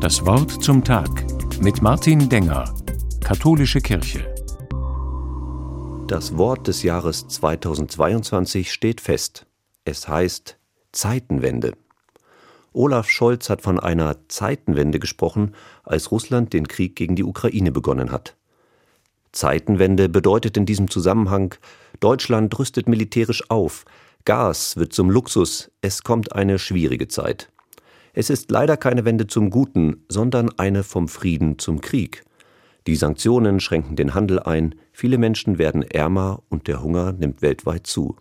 Das Wort zum Tag mit Martin Denger, Katholische Kirche. Das Wort des Jahres 2022 steht fest. Es heißt Zeitenwende. Olaf Scholz hat von einer Zeitenwende gesprochen, als Russland den Krieg gegen die Ukraine begonnen hat. Zeitenwende bedeutet in diesem Zusammenhang, Deutschland rüstet militärisch auf, Gas wird zum Luxus, es kommt eine schwierige Zeit. Es ist leider keine Wende zum Guten, sondern eine vom Frieden zum Krieg. Die Sanktionen schränken den Handel ein, viele Menschen werden ärmer und der Hunger nimmt weltweit zu.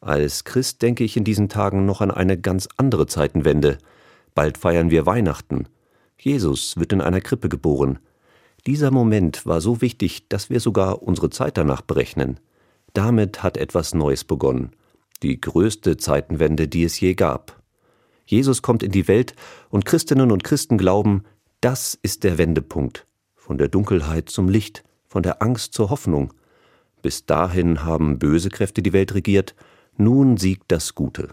Als Christ denke ich in diesen Tagen noch an eine ganz andere Zeitenwende. Bald feiern wir Weihnachten. Jesus wird in einer Krippe geboren. Dieser Moment war so wichtig, dass wir sogar unsere Zeit danach berechnen. Damit hat etwas Neues begonnen. Die größte Zeitenwende, die es je gab. Jesus kommt in die Welt und Christinnen und Christen glauben, das ist der Wendepunkt. Von der Dunkelheit zum Licht, von der Angst zur Hoffnung. Bis dahin haben böse Kräfte die Welt regiert, nun siegt das Gute.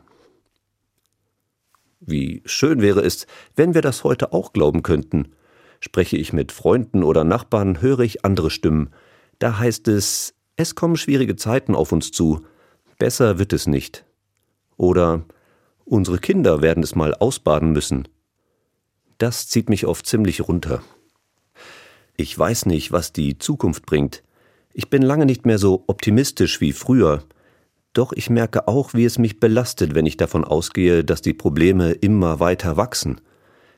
Wie schön wäre es, wenn wir das heute auch glauben könnten. Spreche ich mit Freunden oder Nachbarn, höre ich andere Stimmen. Da heißt es, es kommen schwierige Zeiten auf uns zu. Besser wird es nicht. Oder unsere Kinder werden es mal ausbaden müssen. Das zieht mich oft ziemlich runter. Ich weiß nicht, was die Zukunft bringt. Ich bin lange nicht mehr so optimistisch wie früher. Doch ich merke auch, wie es mich belastet, wenn ich davon ausgehe, dass die Probleme immer weiter wachsen.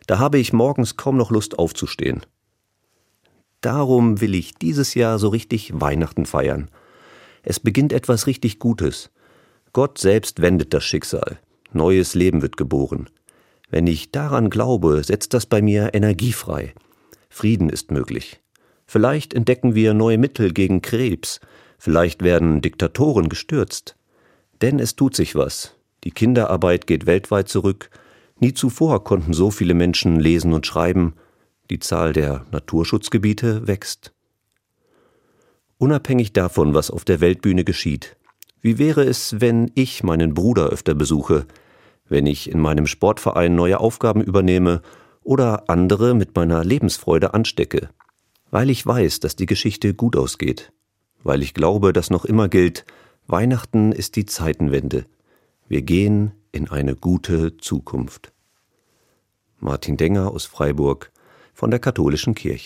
Da habe ich morgens kaum noch Lust aufzustehen. Darum will ich dieses Jahr so richtig Weihnachten feiern. Es beginnt etwas richtig Gutes. Gott selbst wendet das Schicksal. Neues Leben wird geboren. Wenn ich daran glaube, setzt das bei mir Energie frei. Frieden ist möglich. Vielleicht entdecken wir neue Mittel gegen Krebs. Vielleicht werden Diktatoren gestürzt. Denn es tut sich was. Die Kinderarbeit geht weltweit zurück. Nie zuvor konnten so viele Menschen lesen und schreiben, die Zahl der Naturschutzgebiete wächst. Unabhängig davon, was auf der Weltbühne geschieht, wie wäre es, wenn ich meinen Bruder öfter besuche, wenn ich in meinem Sportverein neue Aufgaben übernehme oder andere mit meiner Lebensfreude anstecke, weil ich weiß, dass die Geschichte gut ausgeht, weil ich glaube, dass noch immer gilt, Weihnachten ist die Zeitenwende. Wir gehen in eine gute Zukunft. Martin Denger aus Freiburg von der Katholischen Kirche.